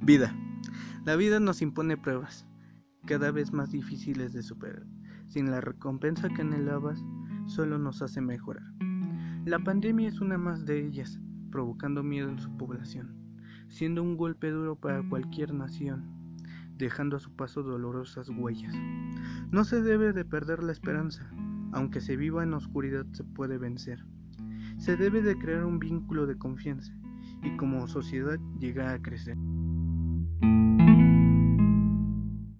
Vida. La vida nos impone pruebas, cada vez más difíciles de superar. Sin la recompensa que anhelabas, solo nos hace mejorar. La pandemia es una más de ellas, provocando miedo en su población, siendo un golpe duro para cualquier nación, dejando a su paso dolorosas huellas. No se debe de perder la esperanza, aunque se viva en oscuridad se puede vencer. Se debe de crear un vínculo de confianza y como sociedad llegar a crecer.